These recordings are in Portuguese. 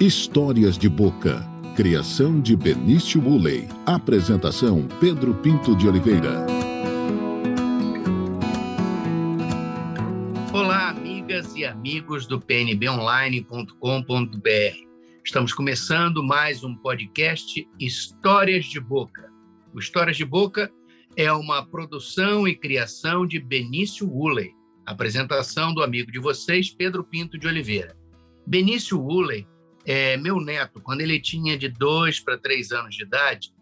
Histórias de Boca. Criação de Benício Woolley. Apresentação Pedro Pinto de Oliveira. Olá, amigas e amigos do pnbonline.com.br. Estamos começando mais um podcast Histórias de Boca. O Histórias de Boca é uma produção e criação de Benício Woolley. Apresentação do amigo de vocês, Pedro Pinto de Oliveira. Benício Woolley é, meu neto, quando ele tinha de dois para três anos de idade,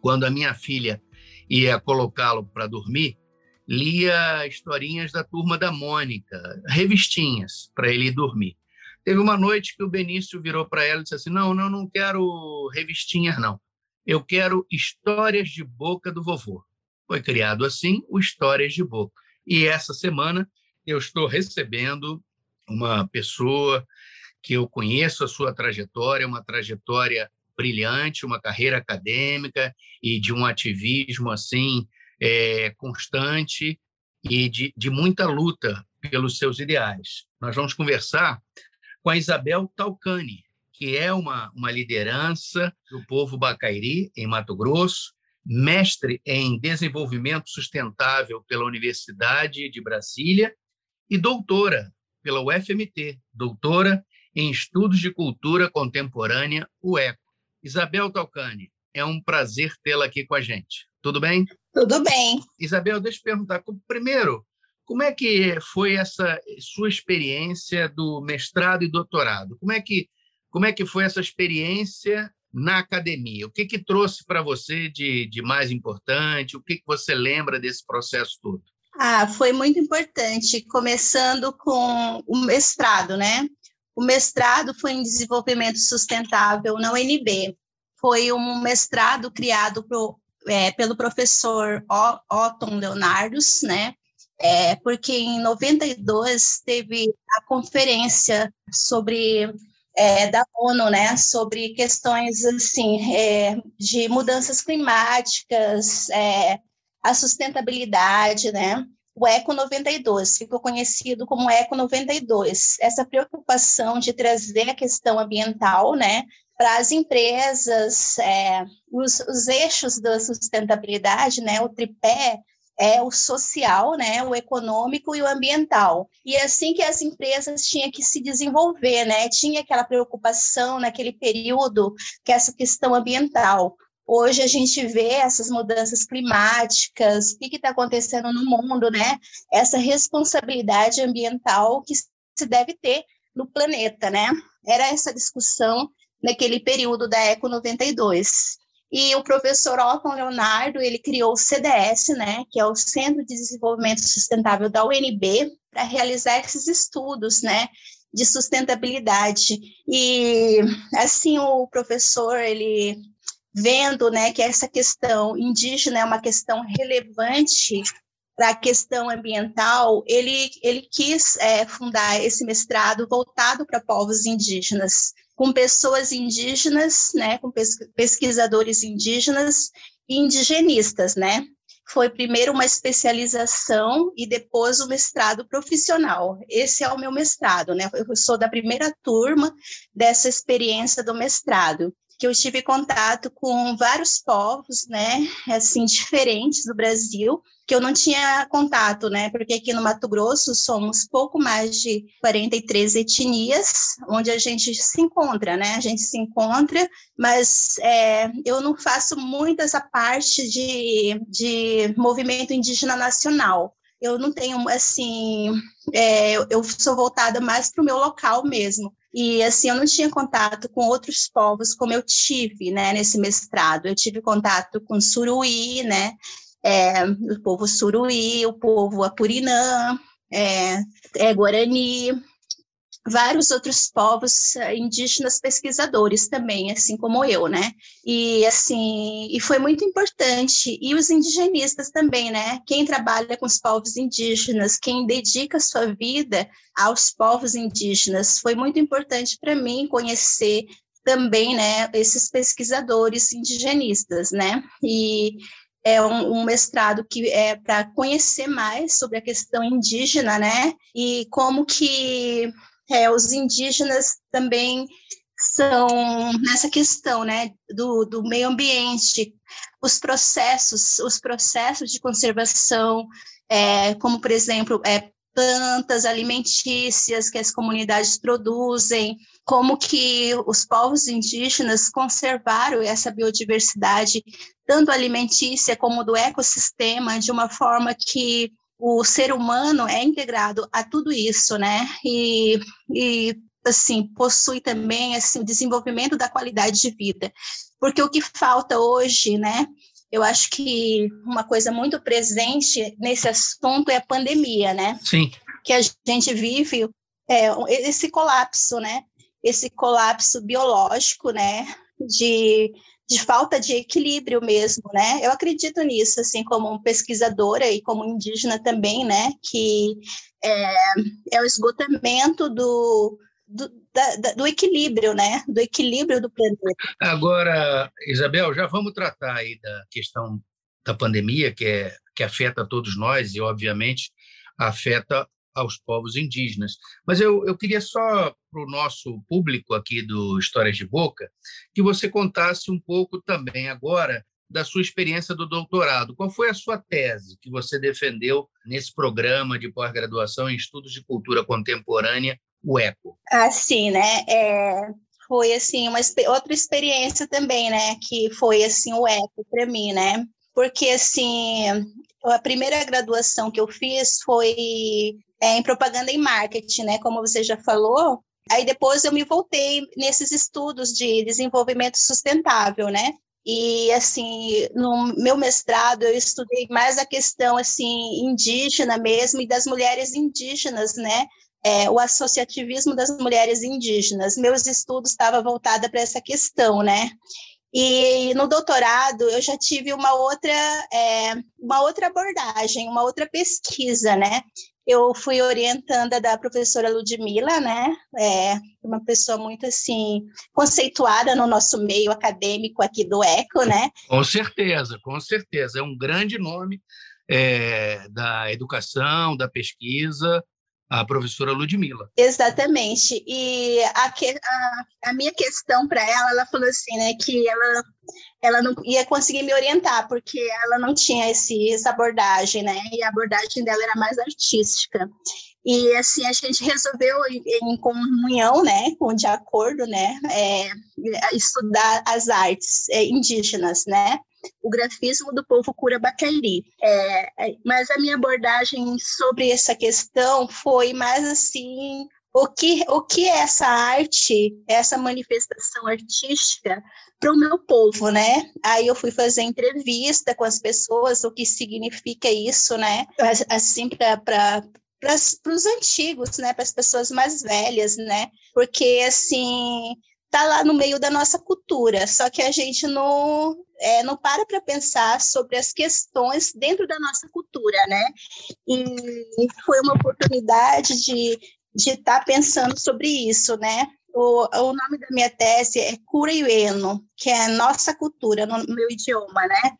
quando a minha filha ia colocá-lo para dormir, lia historinhas da turma da Mônica, revistinhas para ele dormir. Teve uma noite que o Benício virou para ela e disse assim: Não, não, não quero revistinhas, não. Eu quero histórias de boca do vovô. Foi criado assim o Histórias de Boca. E essa semana eu estou recebendo uma pessoa que eu conheço a sua trajetória, uma trajetória brilhante, uma carreira acadêmica e de um ativismo assim é, constante e de, de muita luta pelos seus ideais. Nós vamos conversar com a Isabel Talcani, que é uma, uma liderança do povo bacairi, em Mato Grosso, mestre em desenvolvimento sustentável pela Universidade de Brasília e doutora pela UFMT, doutora em Estudos de Cultura Contemporânea, o ECO. Isabel Talcani, é um prazer tê-la aqui com a gente. Tudo bem? Tudo bem. Isabel, deixa eu perguntar. Primeiro, como é que foi essa sua experiência do mestrado e doutorado? Como é que, como é que foi essa experiência na academia? O que, que trouxe para você de, de mais importante? O que, que você lembra desse processo todo? Ah, foi muito importante, começando com o mestrado, né? O mestrado foi em desenvolvimento sustentável na UNB. Foi um mestrado criado pro, é, pelo professor Otton Leonardos, né? É, porque em 92 teve a conferência sobre é, da ONU, né, sobre questões assim é, de mudanças climáticas, é, a sustentabilidade, né, o Eco 92, ficou conhecido como Eco 92. Essa preocupação de trazer a questão ambiental, né, para as empresas, é, os, os, eixos da sustentabilidade, né, o tripé é o social, né, o econômico e o ambiental. E é assim que as empresas tinham que se desenvolver, né, tinha aquela preocupação naquele período que essa questão ambiental. Hoje a gente vê essas mudanças climáticas, o que está acontecendo no mundo, né? Essa responsabilidade ambiental que se deve ter no planeta, né? Era essa discussão naquele período da Eco 92. E o professor Otton Leonardo, ele criou o CDS, né, que é o Centro de Desenvolvimento Sustentável da UNB, para realizar esses estudos, né, de sustentabilidade. E assim o professor, ele vendo né, que essa questão indígena é uma questão relevante para a questão ambiental, ele, ele quis é, fundar esse mestrado voltado para povos indígenas, com pessoas indígenas, né, com pesquisadores indígenas e indigenistas, né? Foi primeiro uma especialização e depois o mestrado profissional. Esse é o meu mestrado, né? Eu sou da primeira turma dessa experiência do mestrado que eu tive contato com vários povos, né, assim, diferentes do Brasil, que eu não tinha contato, né, porque aqui no Mato Grosso somos pouco mais de 43 etnias, onde a gente se encontra, né, a gente se encontra, mas é, eu não faço muito essa parte de, de movimento indígena nacional, eu não tenho, assim, é, eu sou voltada mais para o meu local mesmo. E, assim, eu não tinha contato com outros povos como eu tive, né, nesse mestrado. Eu tive contato com Suruí, né, é, o povo Suruí, o povo Apurinã, é, é, Guarani, vários outros povos eh, indígenas pesquisadores também, assim como eu, né? E assim, e foi muito importante. E os indigenistas também, né? Quem trabalha com os povos indígenas, quem dedica sua vida aos povos indígenas, foi muito importante para mim conhecer também, né, esses pesquisadores indigenistas, né? E é um, um, mestrado que é para conhecer mais sobre a questão indígena, né? E como que é, os indígenas também são nessa questão, né, do, do meio ambiente, os processos, os processos de conservação, é, como por exemplo, é, plantas alimentícias que as comunidades produzem, como que os povos indígenas conservaram essa biodiversidade, tanto alimentícia como do ecossistema, de uma forma que o ser humano é integrado a tudo isso, né? E, e assim, possui também assim, o desenvolvimento da qualidade de vida. Porque o que falta hoje, né? Eu acho que uma coisa muito presente nesse assunto é a pandemia, né? Sim. Que a gente vive é, esse colapso, né? Esse colapso biológico, né? De, de falta de equilíbrio mesmo, né? Eu acredito nisso, assim, como pesquisadora e como indígena também, né? Que é, é o esgotamento do, do, da, do equilíbrio, né? Do equilíbrio do planeta. Agora, Isabel, já vamos tratar aí da questão da pandemia, que, é, que afeta todos nós e, obviamente, afeta aos povos indígenas. Mas eu, eu queria só, para o nosso público aqui do Histórias de Boca, que você contasse um pouco também agora da sua experiência do doutorado. Qual foi a sua tese que você defendeu nesse programa de pós-graduação em Estudos de Cultura Contemporânea o eco? Assim, né? É, foi assim uma outra experiência também, né? Que foi assim o eco para mim, né? Porque assim a primeira graduação que eu fiz foi é, em propaganda e marketing, né? Como você já falou. Aí depois eu me voltei nesses estudos de desenvolvimento sustentável, né? E assim, no meu mestrado eu estudei mais a questão assim indígena mesmo e das mulheres indígenas, né? é, o associativismo das mulheres indígenas. Meus estudos estavam voltados para essa questão, né? E no doutorado eu já tive uma outra, é, uma outra abordagem, uma outra pesquisa, né? Eu fui orientanda da professora Ludmila, né? É uma pessoa muito assim conceituada no nosso meio acadêmico aqui do ECO, né? Com certeza, com certeza. É um grande nome é, da educação, da pesquisa a professora Ludmila. Exatamente. E a, que, a, a minha questão para ela, ela falou assim, né, que ela, ela não ia conseguir me orientar, porque ela não tinha esse, essa abordagem, né, e a abordagem dela era mais artística. E assim a gente resolveu em, comunhão, né, com de acordo, né, é, estudar as artes é, indígenas, né, o grafismo do povo Curabacairi. É, é, mas a minha abordagem sobre essa questão foi mais assim o que, o que é essa arte, essa manifestação artística para o meu povo, né? Aí eu fui fazer entrevista com as pessoas, o que significa isso, né? Assim, para para os antigos, né? Para as pessoas mais velhas, né? Porque, assim, tá lá no meio da nossa cultura, só que a gente não, é, não para para pensar sobre as questões dentro da nossa cultura, né? E foi uma oportunidade de de estar tá pensando sobre isso, né? O, o nome da minha tese é Cura Iueno, que é nossa cultura no meu idioma, né?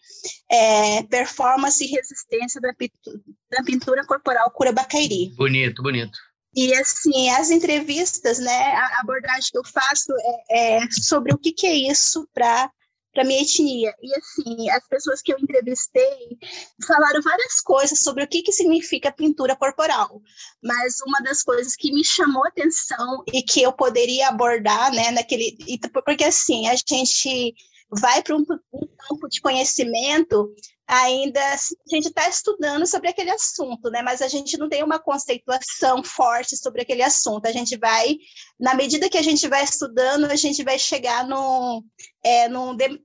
É, performance e resistência da pintura, da pintura corporal Cura Bacairi. Bonito, bonito. E, assim, as entrevistas, né, a abordagem que eu faço é, é sobre o que, que é isso para para minha etnia. E assim, as pessoas que eu entrevistei falaram várias coisas sobre o que, que significa pintura corporal. Mas uma das coisas que me chamou atenção e que eu poderia abordar, né, naquele. Porque assim, a gente vai para um, um campo de conhecimento ainda a gente está estudando sobre aquele assunto, né? Mas a gente não tem uma conceituação forte sobre aquele assunto. A gente vai, na medida que a gente vai estudando, a gente vai chegar no, é, de,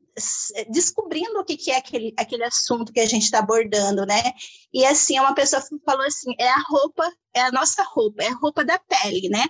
descobrindo o que, que é aquele, aquele assunto que a gente está abordando, né? E assim, uma pessoa falou assim, é a roupa, é a nossa roupa, é a roupa da pele, né?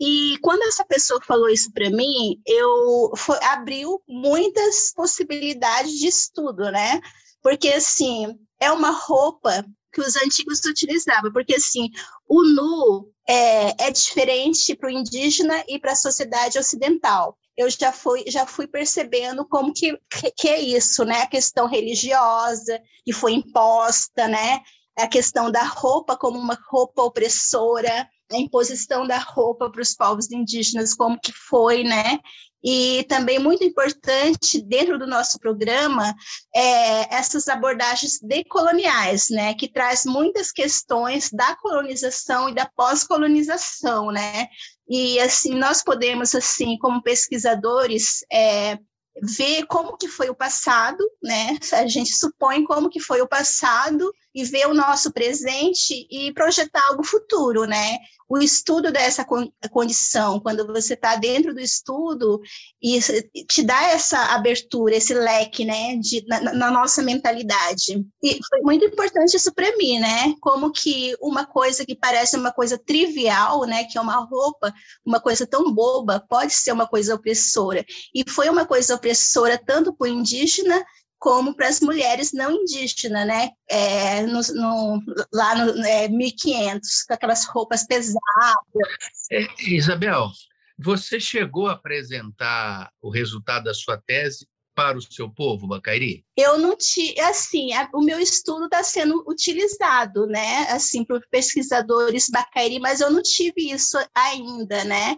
E quando essa pessoa falou isso para mim, eu foi, abriu muitas possibilidades de estudo, né? porque assim é uma roupa que os antigos utilizavam, porque assim o nu é, é diferente para o indígena e para a sociedade ocidental. Eu já fui, já fui percebendo como que, que é isso, né? A questão religiosa que foi imposta, né? A questão da roupa como uma roupa opressora, a imposição da roupa para os povos indígenas, como que foi, né? E também muito importante dentro do nosso programa é, essas abordagens decoloniais, né, que traz muitas questões da colonização e da pós-colonização, né. E assim nós podemos assim como pesquisadores é, ver como que foi o passado, né? A gente supõe como que foi o passado e ver o nosso presente e projetar algo futuro, né? O estudo dessa condição, quando você está dentro do estudo, e te dá essa abertura, esse leque, né, de, na, na, nossa mentalidade. E foi muito importante isso para mim, né? Como que uma coisa que parece uma coisa trivial, né, que é uma roupa, uma coisa tão boba, pode ser uma coisa opressora. E foi uma coisa opressora tanto para o indígena como para as mulheres não indígenas, né? É, no, no, lá no é, 1500, com aquelas roupas pesadas. É, Isabel, você chegou a apresentar o resultado da sua tese para o seu povo, Bacairi? Eu não tinha, assim, a, o meu estudo está sendo utilizado, né, assim, por pesquisadores Bacairi, mas eu não tive isso ainda, né?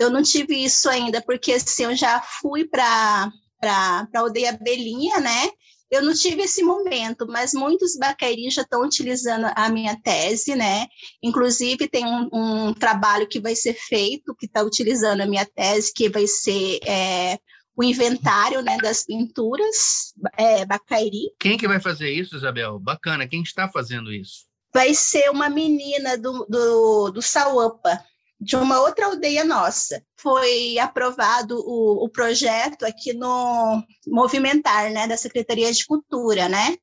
Eu não tive isso ainda, porque assim, eu já fui para para a aldeia Belinha, né? Eu não tive esse momento, mas muitos baqueirinhos já estão utilizando a minha tese, né? Inclusive, tem um, um trabalho que vai ser feito, que está utilizando a minha tese, que vai ser é, o inventário né, das pinturas é, Bacairi. Quem que vai fazer isso, Isabel? Bacana. Quem está fazendo isso? Vai ser uma menina do, do, do Sauapa, de uma outra aldeia nossa. Foi aprovado o, o projeto aqui no Movimentar, né, da Secretaria de Cultura, né?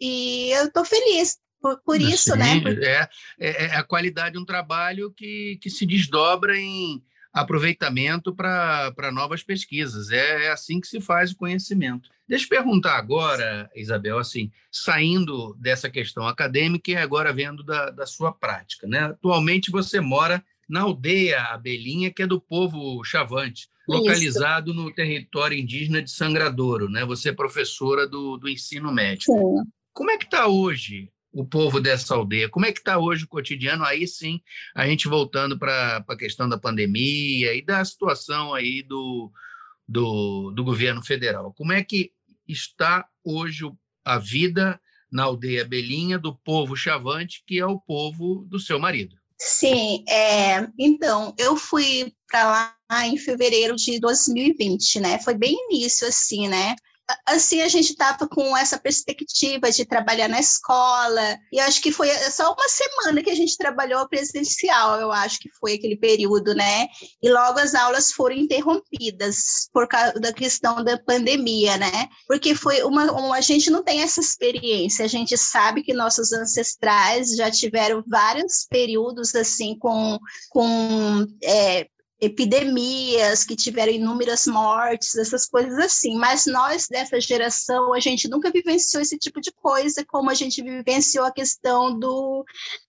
E eu estou feliz por, por isso, né? É, é, é, a qualidade de um trabalho que, que se desdobra em aproveitamento para novas pesquisas. É, é assim que se faz o conhecimento. Deixa eu perguntar agora, Isabel, assim, saindo dessa questão acadêmica e agora vendo da, da sua prática. Né? Atualmente você mora na aldeia Abelhinha, que é do povo Chavante, localizado Isso. no território indígena de Sangradouro, né? Você é professora do, do ensino médio. Sim. Como é que está hoje o povo dessa aldeia? Como é que está hoje o cotidiano? Aí sim, a gente voltando para a questão da pandemia e da situação aí do, do, do governo federal. Como é que está hoje a vida na aldeia Belinha do povo Chavante, que é o povo do seu marido? Sim, é, então, eu fui para lá em fevereiro de 2020, né? Foi bem início, assim, né? Assim a gente estava com essa perspectiva de trabalhar na escola e acho que foi só uma semana que a gente trabalhou presencial eu acho que foi aquele período né? E logo as aulas foram interrompidas por causa da questão da pandemia né? Porque foi uma, uma a gente não tem essa experiência a gente sabe que nossos ancestrais já tiveram vários períodos assim com com é, epidemias que tiveram inúmeras mortes, essas coisas assim. Mas nós dessa geração, a gente nunca vivenciou esse tipo de coisa, como a gente vivenciou a questão do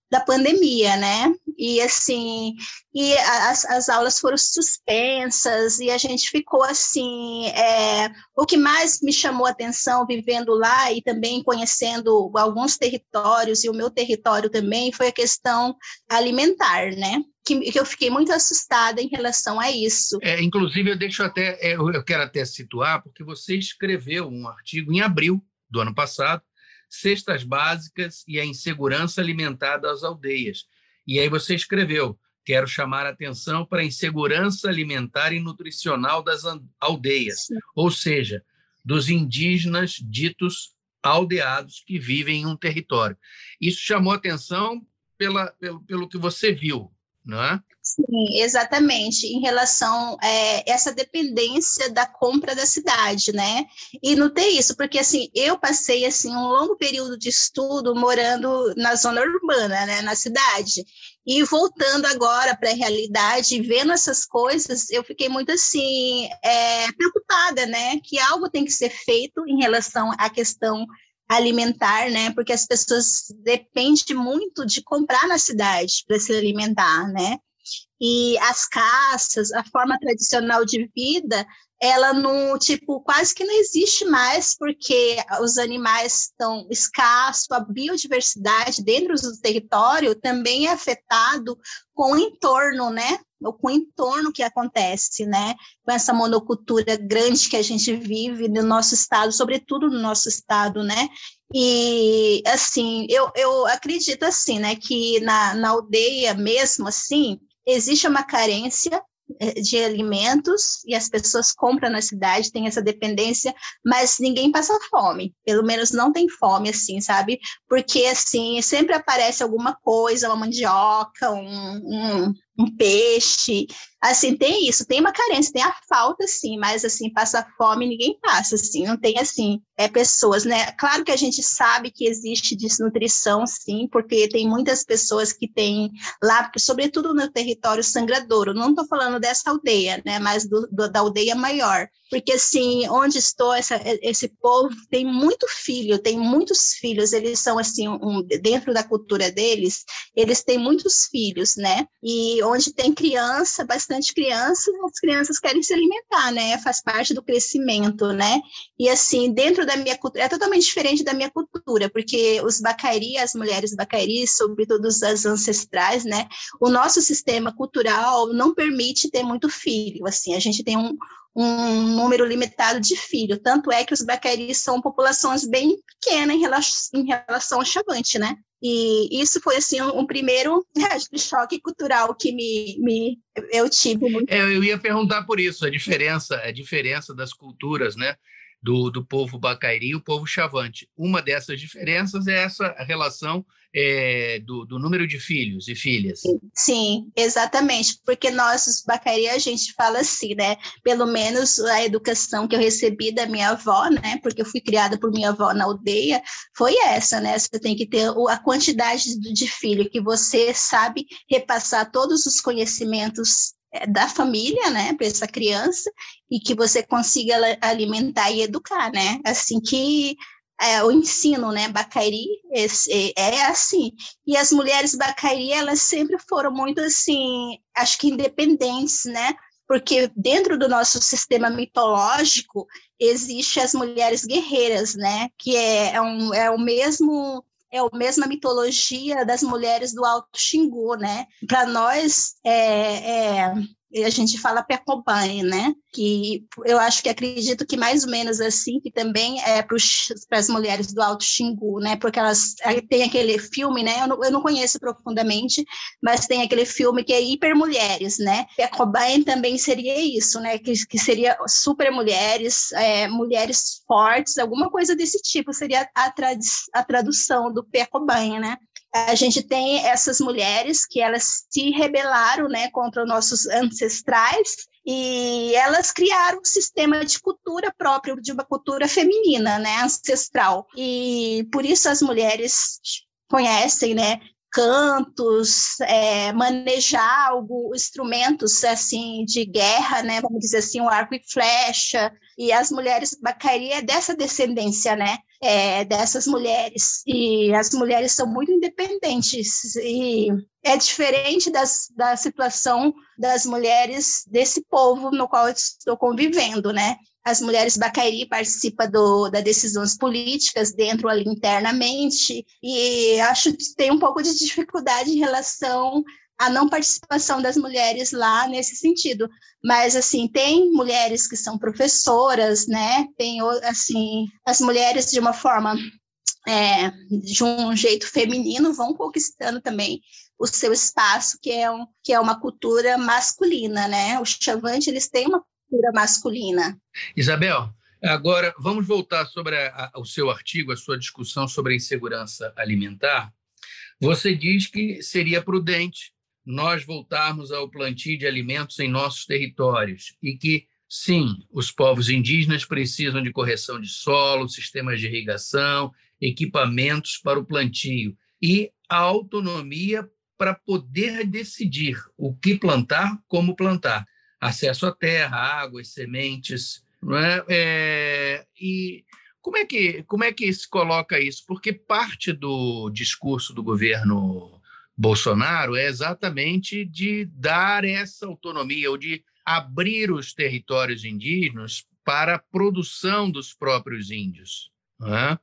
da pandemia, né? E assim, e as, as aulas foram suspensas e a gente ficou assim. É, o que mais me chamou a atenção vivendo lá e também conhecendo alguns territórios e o meu território também foi a questão alimentar, né? Que, que eu fiquei muito assustada em relação a isso. É, inclusive, eu deixo até, é, eu quero até situar, porque você escreveu um artigo em abril do ano passado cestas básicas e a insegurança alimentar das aldeias. E aí você escreveu: quero chamar a atenção para a insegurança alimentar e nutricional das aldeias, Sim. ou seja, dos indígenas ditos aldeados que vivem em um território. Isso chamou atenção pela, pelo, pelo que você viu, não é? Sim, exatamente, em relação a é, essa dependência da compra da cidade, né? E não ter isso, porque assim, eu passei assim um longo período de estudo morando na zona urbana, né, na cidade. E voltando agora para a realidade, vendo essas coisas, eu fiquei muito assim é, preocupada, né? Que algo tem que ser feito em relação à questão alimentar, né? Porque as pessoas dependem muito de comprar na cidade para se alimentar, né? E as caças, a forma tradicional de vida, ela não, tipo, quase que não existe mais, porque os animais estão escassos, a biodiversidade dentro do território também é afetado com o entorno, né? Com o entorno que acontece, né? Com essa monocultura grande que a gente vive no nosso estado, sobretudo no nosso estado, né? E, assim, eu, eu acredito, assim, né, que na, na aldeia mesmo, assim, existe uma carência eh, de alimentos e as pessoas compram na cidade, tem essa dependência, mas ninguém passa fome, pelo menos não tem fome, assim, sabe? Porque, assim, sempre aparece alguma coisa, uma mandioca, um, um, um peixe, assim, tem isso, tem uma carência, tem a falta, sim, mas, assim, passa fome, ninguém passa, assim, não tem, assim, é, pessoas, né? Claro que a gente sabe que existe desnutrição, sim, porque tem muitas pessoas que têm lá, sobretudo no território sangradouro, não estou falando dessa aldeia, né, mas do, do, da aldeia maior, porque, assim, onde estou, essa, esse povo tem muito filho, tem muitos filhos, eles são, assim, um, dentro da cultura deles, eles têm muitos filhos, né, e onde tem criança, bastante criança, as crianças querem se alimentar, né? Faz parte do crescimento, né? E assim, dentro da minha cultura, é totalmente diferente da minha cultura, porque os bacairi, as mulheres bacairi, sobretudo as ancestrais, né? O nosso sistema cultural não permite ter muito filho, assim, a gente tem um, um número limitado de filhos. Tanto é que os bacaris são populações bem pequenas em relação, em relação ao chavante, né? E isso foi assim um, um primeiro choque cultural que me, me eu tive. Muito. É, eu ia perguntar por isso a diferença, a diferença das culturas, né? Do, do povo bacairi e o povo chavante. Uma dessas diferenças é essa relação é, do, do, número de filhos e filhas. Sim, exatamente, porque nós, os Bacari, a gente fala assim, né? Pelo menos a educação que eu recebi da minha avó, né? Porque eu fui criada por minha avó na aldeia, foi essa, né? Você tem que ter a quantidade de filho que você sabe repassar todos os conhecimentos da família, né, para essa criança e que você consiga alimentar e educar, né? Assim que é, o ensino, né, Bacairi esse, é assim. E as mulheres Bacairi, elas sempre foram muito assim, acho que independentes, né? Porque dentro do nosso sistema mitológico existe as mulheres guerreiras, né? Que é, é, um, é o mesmo é a mesma mitologia das mulheres do Alto Xingu, né? Para nós, é, é, a gente fala Pecompanhe, né? Que eu acho que acredito que mais ou menos assim, que também é para as mulheres do Alto Xingu, né? Porque elas tem aquele filme, né? Eu não, eu não conheço profundamente, mas tem aquele filme que é Hiper Mulheres, né? Pecompanhe também seria isso, né? Que, que seria super mulheres, é, mulheres fortes, alguma coisa desse tipo seria a, a tradução do Pecompanhe, né? A gente tem essas mulheres que elas se rebelaram né, contra os nossos ancestrais e elas criaram um sistema de cultura próprio, de uma cultura feminina, né, ancestral. E por isso as mulheres conhecem, né, cantos, é, manejar algo, instrumentos assim de guerra, né, vamos dizer assim, o arco e flecha, e as mulheres Bacari é dessa descendência, né, é, dessas mulheres, e as mulheres são muito independentes, e é diferente das, da situação das mulheres desse povo no qual eu estou convivendo, né, as mulheres Bacairi participam do, das decisões políticas dentro ali internamente, e acho que tem um pouco de dificuldade em relação à não participação das mulheres lá nesse sentido. Mas, assim, tem mulheres que são professoras, né? Tem, assim, as mulheres de uma forma, é, de um jeito feminino, vão conquistando também o seu espaço, que é, um, que é uma cultura masculina, né? Os chavantes, eles têm uma cultura masculina. Isabel, agora vamos voltar sobre a, a, o seu artigo, a sua discussão sobre a insegurança alimentar. Você diz que seria prudente nós voltarmos ao plantio de alimentos em nossos territórios e que, sim, os povos indígenas precisam de correção de solo, sistemas de irrigação, equipamentos para o plantio e a autonomia para poder decidir o que plantar, como plantar acesso à terra, águas, sementes, não é? é? e como é que como é que se coloca isso? Porque parte do discurso do governo Bolsonaro é exatamente de dar essa autonomia ou de abrir os territórios indígenas para a produção dos próprios índios. Né?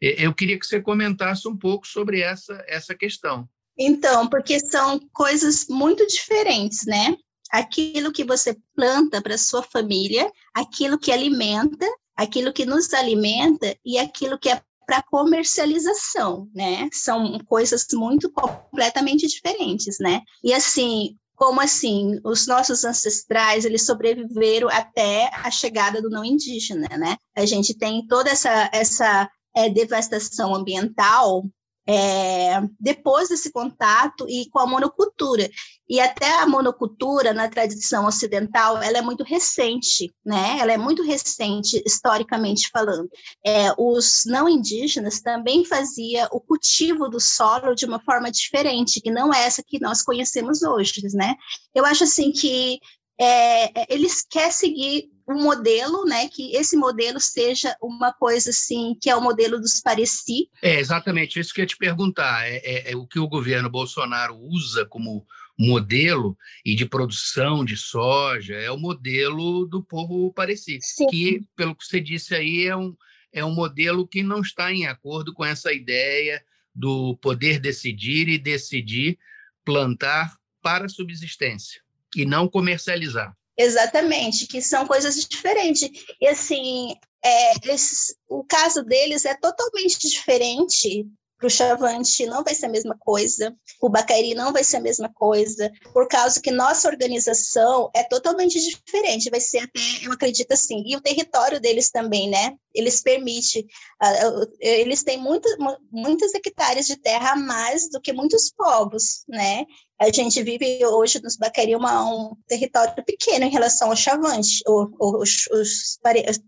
Eu queria que você comentasse um pouco sobre essa, essa questão. Então, porque são coisas muito diferentes, né? Aquilo que você planta para sua família, aquilo que alimenta, aquilo que nos alimenta e aquilo que é para comercialização, né? São coisas muito completamente diferentes, né? E assim, como assim, os nossos ancestrais, eles sobreviveram até a chegada do não indígena, né? A gente tem toda essa essa é, devastação ambiental é, depois desse contato e com a monocultura. E até a monocultura, na tradição ocidental, ela é muito recente, né? Ela é muito recente, historicamente falando. É, os não indígenas também faziam o cultivo do solo de uma forma diferente, que não é essa que nós conhecemos hoje, né? Eu acho, assim, que é, eles querem seguir um modelo, né, que esse modelo seja uma coisa assim, que é o modelo dos Pareci. É exatamente isso que eu ia te perguntar. É, é, é, o que o governo Bolsonaro usa como modelo e de produção de soja é o modelo do povo Pareci, Sim. que, pelo que você disse aí, é um, é um modelo que não está em acordo com essa ideia do poder decidir e decidir plantar para subsistência e não comercializar. Exatamente, que são coisas diferentes. E assim, é, o caso deles é totalmente diferente. Para o Chavante não vai ser a mesma coisa, o Bacairi não vai ser a mesma coisa, por causa que nossa organização é totalmente diferente, vai ser até, eu acredito assim, e o território deles também, né? Eles permitem, eles têm muito, muitas hectares de terra a mais do que muitos povos, né? A gente vive hoje nos Baqueri uma, um território pequeno em relação ao Chavante, os, os,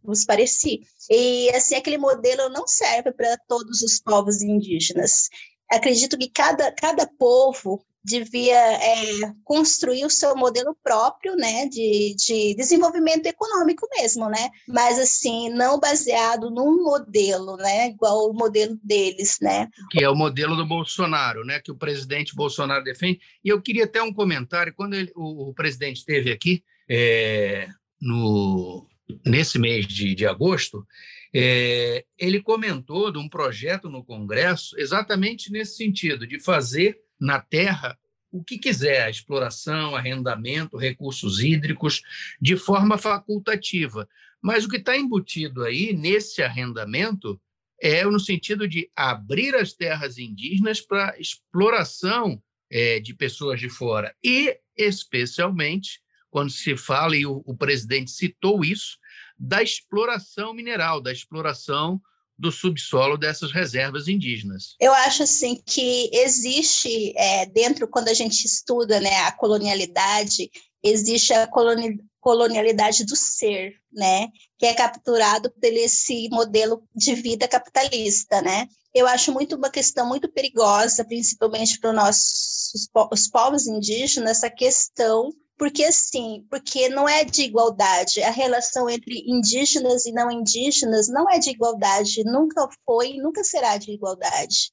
os Pareci. E, assim, aquele modelo não serve para todos os povos indígenas. Acredito que cada, cada povo devia é, construir o seu modelo próprio, né, de, de desenvolvimento econômico mesmo, né, mas assim, não baseado num modelo, né, igual o modelo deles, né. Que é o modelo do Bolsonaro, né, que o presidente Bolsonaro defende, e eu queria até um comentário, quando ele, o, o, presidente esteve aqui, é, no, nesse mês de, de agosto, é, ele comentou de um projeto no Congresso exatamente nesse sentido, de fazer na terra o que quiser, exploração, arrendamento, recursos hídricos, de forma facultativa. Mas o que está embutido aí nesse arrendamento é no sentido de abrir as terras indígenas para exploração é, de pessoas de fora. E, especialmente, quando se fala, e o, o presidente citou isso, da exploração mineral, da exploração do subsolo dessas reservas indígenas. Eu acho assim que existe é, dentro quando a gente estuda né, a colonialidade existe a coloni colonialidade do ser, né, que é capturado por esse modelo de vida capitalista, né. Eu acho muito uma questão muito perigosa, principalmente para os nossos os povos indígenas, essa questão porque assim, porque não é de igualdade. A relação entre indígenas e não indígenas não é de igualdade, nunca foi nunca será de igualdade.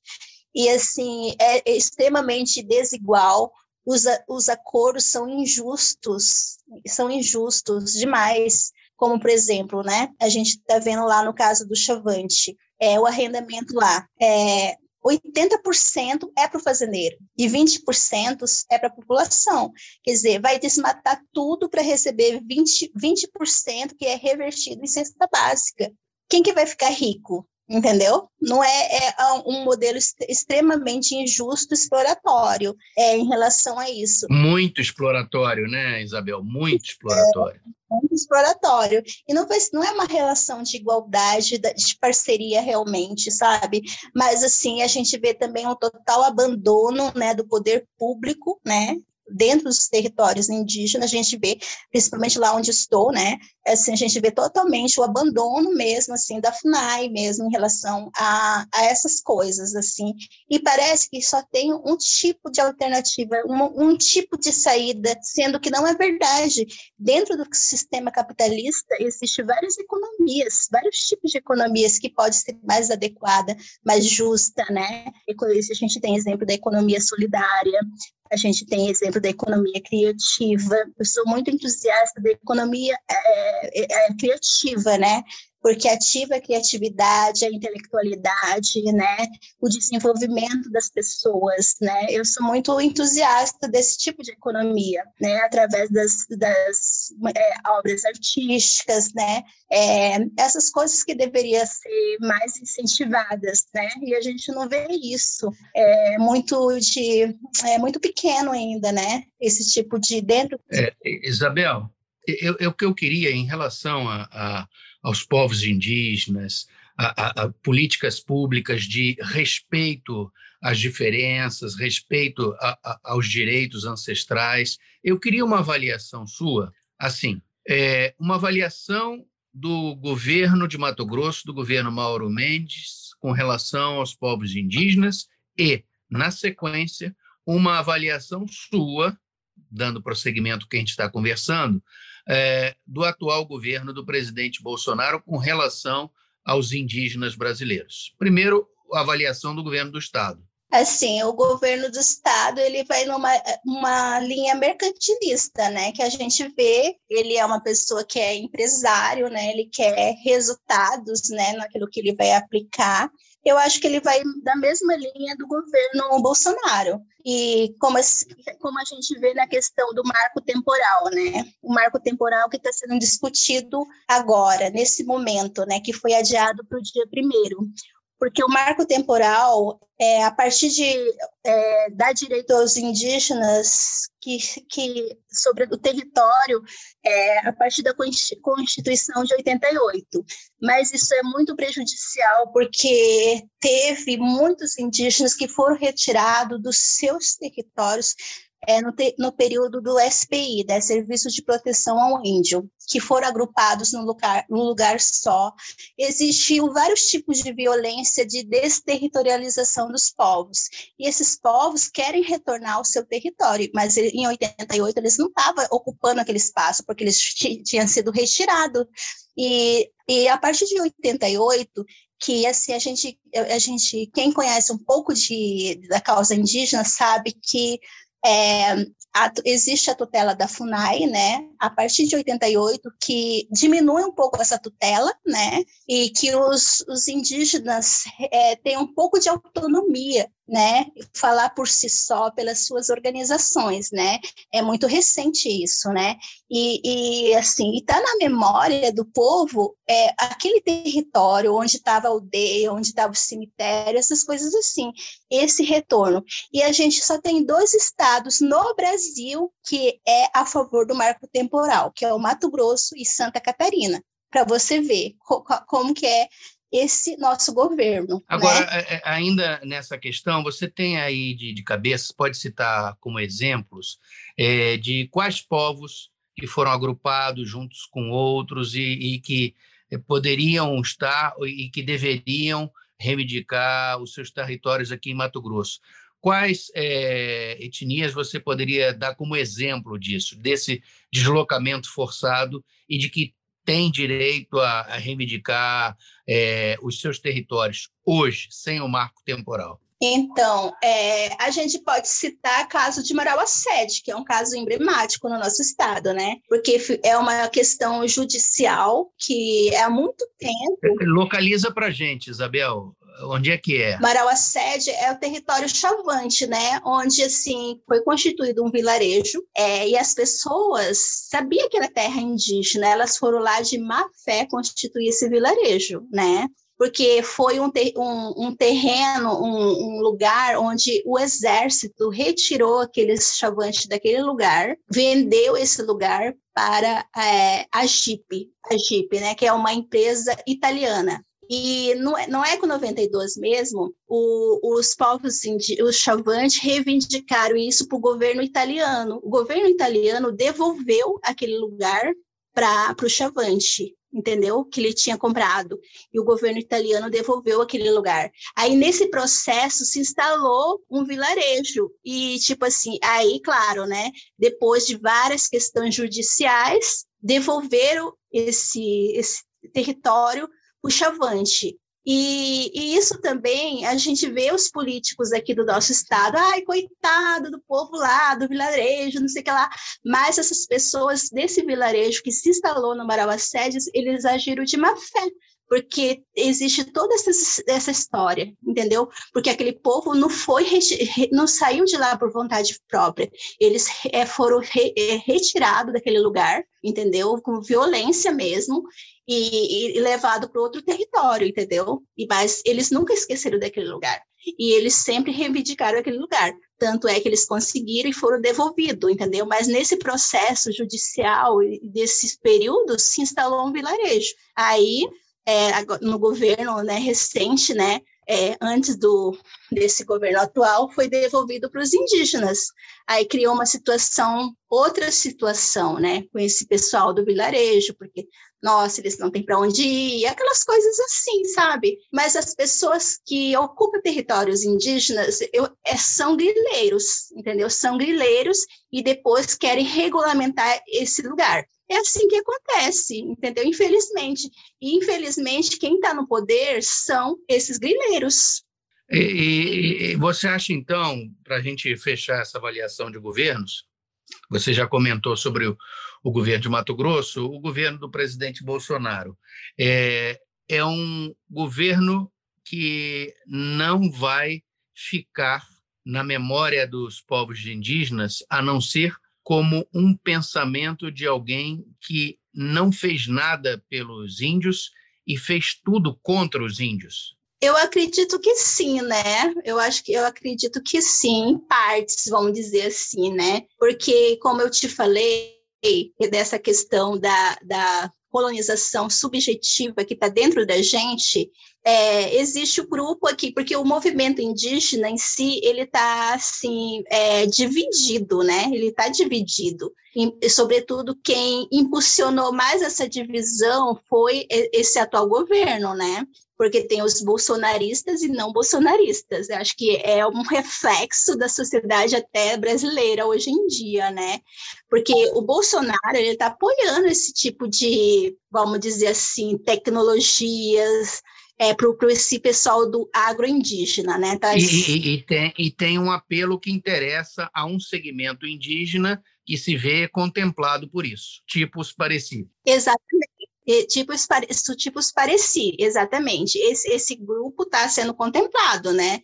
E assim, é extremamente desigual. Os, os acordos são injustos, são injustos demais. Como, por exemplo, né, a gente está vendo lá no caso do Chavante, é, o arrendamento lá. É, 80% é para o fazendeiro e 20% é para a população. Quer dizer, vai desmatar tudo para receber 20%, 20% que é revertido em cesta básica. Quem que vai ficar rico? Entendeu? Não é, é, um modelo extremamente injusto, exploratório é, em relação a isso. Muito exploratório, né, Isabel? Muito exploratório. É, muito exploratório. E não, vai, não é uma relação de igualdade, de parceria realmente, sabe? Mas, assim, a gente vê também um total abandono né, do poder público, né? Dentro dos territórios indígenas, a gente vê, principalmente lá onde estou, né, assim, a gente vê totalmente o abandono mesmo, assim, da FUNAI mesmo em relação a, a essas coisas, assim, e parece que só tem um tipo de alternativa, um, um tipo de saída, sendo que não é verdade. Dentro do sistema capitalista, existem várias economias, vários tipos de economias que pode ser mais adequada, mais justa, né? A gente tem exemplo da economia solidária, a gente tem exemplo da economia criativa. Eu sou muito entusiasta da economia é, é, criativa, né? Porque ativa a criatividade, a intelectualidade, né, o desenvolvimento das pessoas, né. Eu sou muito entusiasta desse tipo de economia, né, através das, das é, obras artísticas, né, é, essas coisas que deveriam ser mais incentivadas, né, e a gente não vê isso, é muito de, é muito pequeno ainda, né, esse tipo de dentro. É, Isabel, eu, eu, o que eu queria em relação a, a aos povos indígenas, a, a, a políticas públicas de respeito às diferenças, respeito aos direitos ancestrais. Eu queria uma avaliação sua, assim, é, uma avaliação do governo de Mato Grosso, do governo Mauro Mendes, com relação aos povos indígenas e, na sequência, uma avaliação sua, dando prosseguimento ao que a gente está conversando, é, do atual governo do presidente Bolsonaro com relação aos indígenas brasileiros. Primeiro, a avaliação do governo do Estado. Assim, o governo do estado ele vai numa uma linha mercantilista, né? Que a gente vê, ele é uma pessoa que é empresário, né? Ele quer resultados, né? Naquilo que ele vai aplicar eu acho que ele vai da mesma linha do governo Bolsonaro. E como, como a gente vê na questão do marco temporal, né? O marco temporal que está sendo discutido agora, nesse momento, né? Que foi adiado para o dia primeiro porque o marco temporal, é, a partir de é, dar direito aos indígenas que, que sobre o território, é, a partir da Constituição de 88. Mas isso é muito prejudicial, porque teve muitos indígenas que foram retirados dos seus territórios é, no, no, período do SPI, né, Serviço de Proteção ao Índio, que foram agrupados num lugar, num lugar só. Existiam vários tipos de violência de desterritorialização dos povos, e esses povos querem retornar ao seu território, mas em 88 eles não estavam ocupando aquele espaço, porque eles tinham sido retirados. E, e a partir de 88, que assim a gente a gente quem conhece um pouco de da causa indígena sabe que é, a, existe a tutela da FUNAI, né, a partir de 88, que diminui um pouco essa tutela, né, e que os, os indígenas é, têm um pouco de autonomia né, falar por si só pelas suas organizações, né, é muito recente isso, né, e, e assim, está na memória do povo é, aquele território onde estava a aldeia, onde estava o cemitério, essas coisas assim, esse retorno, e a gente só tem dois estados no Brasil que é a favor do marco temporal, que é o Mato Grosso e Santa Catarina, para você ver co como que é esse nosso governo. Agora, né? É, é, ainda nessa questão, você tem aí de, de cabeça, pode citar como exemplos, é, de quais povos que foram agrupados juntos com outros e, e que é, poderiam estar e que deveriam reivindicar os seus territórios aqui em Mato Grosso. Quais é, etnias você poderia dar como exemplo disso, desse deslocamento forçado e de que tem direito a, a reivindicar é, os seus territórios hoje, sem o marco temporal? Então, é, a gente pode citar o caso de Marauá Sede, que é um caso emblemático no nosso estado, né? Porque é uma questão judicial que é há muito tempo. Localiza para gente, Isabel. Onde é que é? Marauá Sede é o território chavante, né? Onde, assim, foi constituído um vilarejo é, e as pessoas sabiam que era terra indígena, elas foram lá de má fé constituir esse vilarejo, né? porque foi um, ter, um, um terreno, um, um, lugar onde o exército retirou aqueles chavantes daquele lugar, vendeu esse lugar para é, a Jeep, a Jeep, né, que é uma empresa italiana. E no, no ECO 92 mesmo, o, os povos, os chavantes reivindicaram isso para o governo italiano. O governo italiano devolveu aquele lugar para o Chavante, entendeu? Que ele tinha comprado. E o governo italiano devolveu aquele lugar. Aí, nesse processo, se instalou um vilarejo. E, tipo assim, aí, claro, né? Depois de várias questões judiciais, devolveram esse, esse território para o Chavante. E, e, isso também, a gente vê os políticos aqui do nosso estado, ai, coitado do povo lá, do vilarejo, não sei o que lá, mas essas pessoas desse vilarejo que se instalou no Marauá Sedes, eles agiram de má fé, porque existe toda essa, essa história, entendeu? Porque aquele povo não foi, não saiu de lá por vontade própria, eles é, foram re, é, retirados daquele lugar, entendeu? Com violência mesmo, e, e levado para outro território, entendeu? E mas eles nunca esqueceram daquele lugar e eles sempre reivindicaram aquele lugar. Tanto é que eles conseguiram e foram devolvidos, entendeu? Mas nesse processo judicial desses períodos se instalou um vilarejo. Aí é, no governo né, recente, né, é, antes do, desse governo atual, foi devolvido para os indígenas. Aí criou uma situação, outra situação, né, com esse pessoal do vilarejo, porque, nossa, eles não têm para onde ir, aquelas coisas assim, sabe? Mas as pessoas que ocupam territórios indígenas eu, é, são grileiros, entendeu? São grileiros e depois querem regulamentar esse lugar. É assim que acontece, entendeu? Infelizmente. E, infelizmente, quem está no poder são esses grileiros. E, e você acha, então, para a gente fechar essa avaliação de governos, você já comentou sobre o, o, governo de Mato Grosso, o governo do presidente Bolsonaro. É, é um governo que não vai ficar na memória dos povos indígenas, a não ser como um pensamento de alguém que não fez nada pelos índios e fez tudo contra os índios? Eu acredito que sim, né? Eu acho que eu acredito que sim, partes, vamos dizer assim, né? Porque, como eu te falei, dessa questão da, da colonização subjetiva que está dentro da gente, é, existe o grupo aqui, porque o movimento indígena em si, ele está, assim, é, dividido, né? Ele está dividido. E, sobretudo, quem impulsionou mais essa divisão foi esse atual governo, né? Porque tem os bolsonaristas e não bolsonaristas. Eu acho que é um reflexo da sociedade até brasileira hoje em dia, né? Porque o Bolsonaro, ele está apoiando esse tipo de, vamos dizer assim, tecnologias, é, para esse pessoal do agroindígena, né? Tá? E, e, e, tem, e tem um apelo que interessa a um segmento indígena que se vê contemplado por isso, tipos parecidos. Exatamente. Tipos, tipos parecidos, exatamente. Esse, esse grupo está sendo contemplado, né?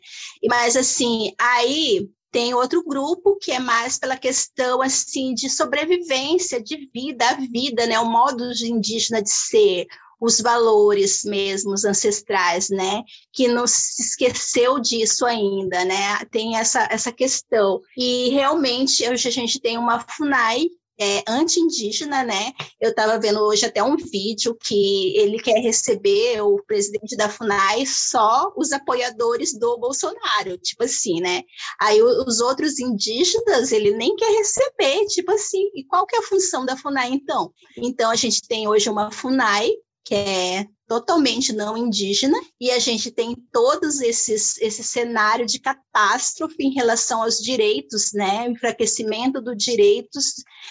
Mas, assim, aí tem outro grupo que é mais pela questão assim de sobrevivência, de vida, a vida, né, o modo indígena de ser, os valores mesmos ancestrais, né? Que não se esqueceu disso ainda, né? Tem essa, essa questão. E realmente hoje a gente tem uma FUNAI é, anti-indígena, né? Eu estava vendo hoje até um vídeo que ele quer receber o presidente da FUNAI só os apoiadores do Bolsonaro, tipo assim, né? Aí os outros indígenas ele nem quer receber, tipo assim. E qual que é a função da FUNAI então? Então a gente tem hoje uma FUNAI que é totalmente não indígena, e a gente tem todos esses esse cenário de catástrofe em relação aos direitos, né, enfraquecimento dos direitos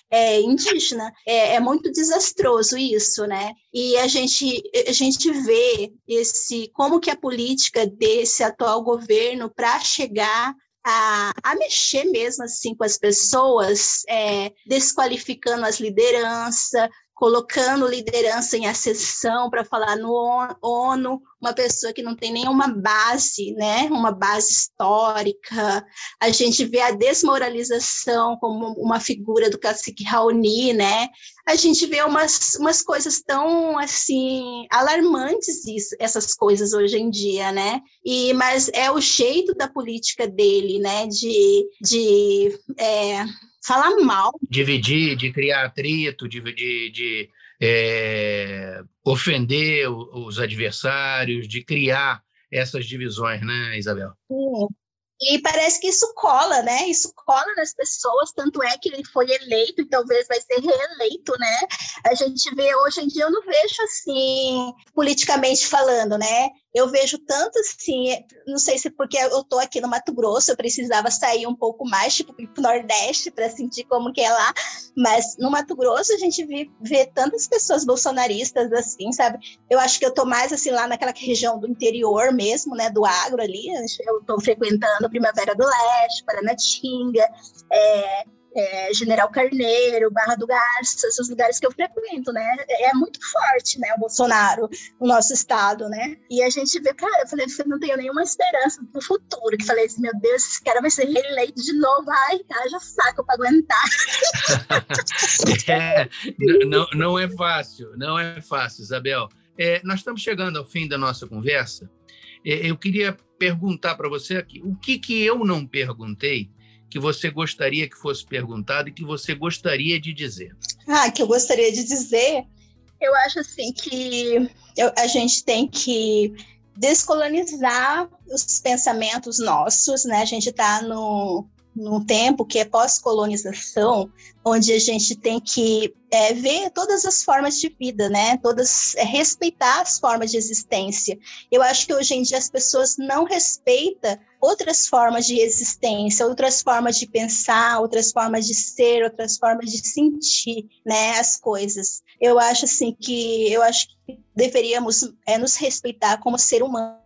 é, indígena. É, é, muito desastroso isso, né? E a gente a gente vê esse como que a política desse atual governo para chegar a, a, mexer mesmo assim com as pessoas, é, desqualificando as lideranças, colocando liderança em ascensão para falar no ONU, uma pessoa que não tem nenhuma base, né, uma base histórica. A gente vê a desmoralização como uma figura do cacique Raoni, né? A gente vê umas, umas coisas tão assim alarmantes isso, essas coisas hoje em dia, né? E mas é o jeito da política dele, né, de, de é, falar mal. Dividir, de criar atrito, de, de, de é, ofender os adversários, de criar essas divisões, né, Isabel? Sim. E parece que isso cola, né? Isso cola nas pessoas, tanto é que ele foi eleito e talvez vai ser reeleito, né? A gente vê hoje em dia, eu não vejo assim, politicamente falando, né? Eu vejo tanto assim, não sei se porque eu tô aqui no Mato Grosso, eu precisava sair um pouco mais, tipo, ir pro Nordeste para sentir como que é lá, mas no Mato Grosso a gente vê, vê, tantas pessoas bolsonaristas assim, sabe? Eu acho que eu tô mais assim lá naquela região do interior mesmo, né, do agro ali, eu tô frequentando Primavera do Leste, Paranatinga, é, é, General Carneiro, Barra do Garça, esses lugares que eu frequento, né? É muito forte, né, o Bolsonaro no nosso estado, né? E a gente vê, cara, eu falei, você não tenho nenhuma esperança pro futuro. Que falei meu Deus, esse cara vai ser reeleito de novo. Ai, haja saco para aguentar. é, não, não é fácil, não é fácil, Isabel. É, nós estamos chegando ao fim da nossa conversa. É, eu queria perguntar para você aqui, o que, que eu não perguntei que você gostaria que fosse perguntado e que você gostaria de dizer? Ah, que eu gostaria de dizer, eu acho assim que eu, a gente tem que descolonizar os pensamentos nossos, né? A gente está no, num tempo que é pós-colonização, onde a gente tem que é, ver todas as formas de vida, né? Todas é, respeitar as formas de existência. Eu acho que hoje em dia as pessoas não respeitam outras formas de existência, outras formas de pensar, outras formas de ser, outras formas de sentir, né? As coisas. Eu acho assim que eu acho que deveríamos é, nos respeitar como ser humano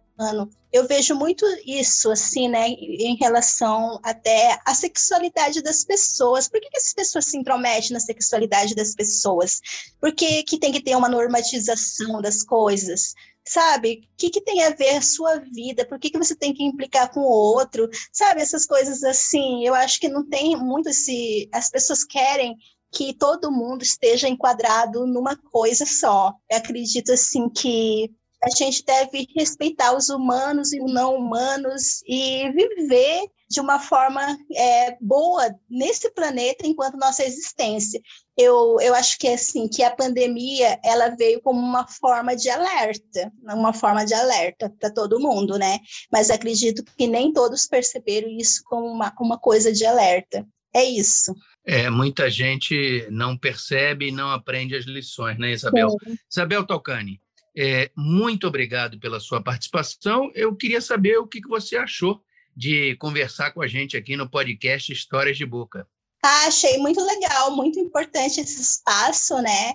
eu vejo muito isso, assim, né, em relação até à sexualidade das pessoas. Por que, que as pessoas se intrometem na sexualidade das pessoas? Por que, que tem que ter uma normatização das coisas? Sabe? O que, que tem a ver a sua vida? Por que, que você tem que implicar com o outro? Sabe? Essas coisas assim, eu acho que não tem muito esse. As pessoas querem que todo mundo esteja enquadrado numa coisa só. Eu acredito assim que a gente deve respeitar os humanos e não humanos e viver de uma forma é, boa nesse planeta enquanto nossa existência. Eu, eu acho que assim que a pandemia ela veio como uma forma de alerta, uma forma de alerta para todo mundo, né? Mas acredito que nem todos perceberam isso como uma, uma coisa de alerta. É isso. É, muita gente não percebe e não aprende as lições, né, Isabel? Sim. Isabel Tocani, é, muito obrigado pela sua participação. Eu queria saber o que você achou de conversar com a gente aqui no podcast Histórias de Boca. Ah, achei muito legal, muito importante esse espaço, né?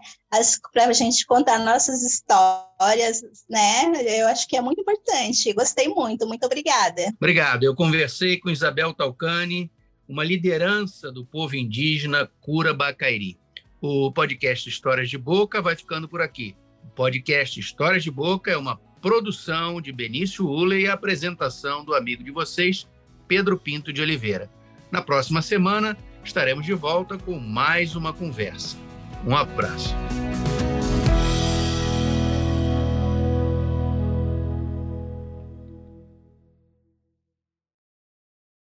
Para a gente contar nossas histórias, né? Eu acho que é muito importante. Gostei muito, muito obrigada. Obrigado. Eu conversei com Isabel Talcani, uma liderança do povo indígena Cura Bacairi. O podcast Histórias de Boca vai ficando por aqui. Podcast Histórias de Boca é uma produção de Benício Ula e apresentação do amigo de vocês, Pedro Pinto de Oliveira. Na próxima semana estaremos de volta com mais uma conversa. Um abraço.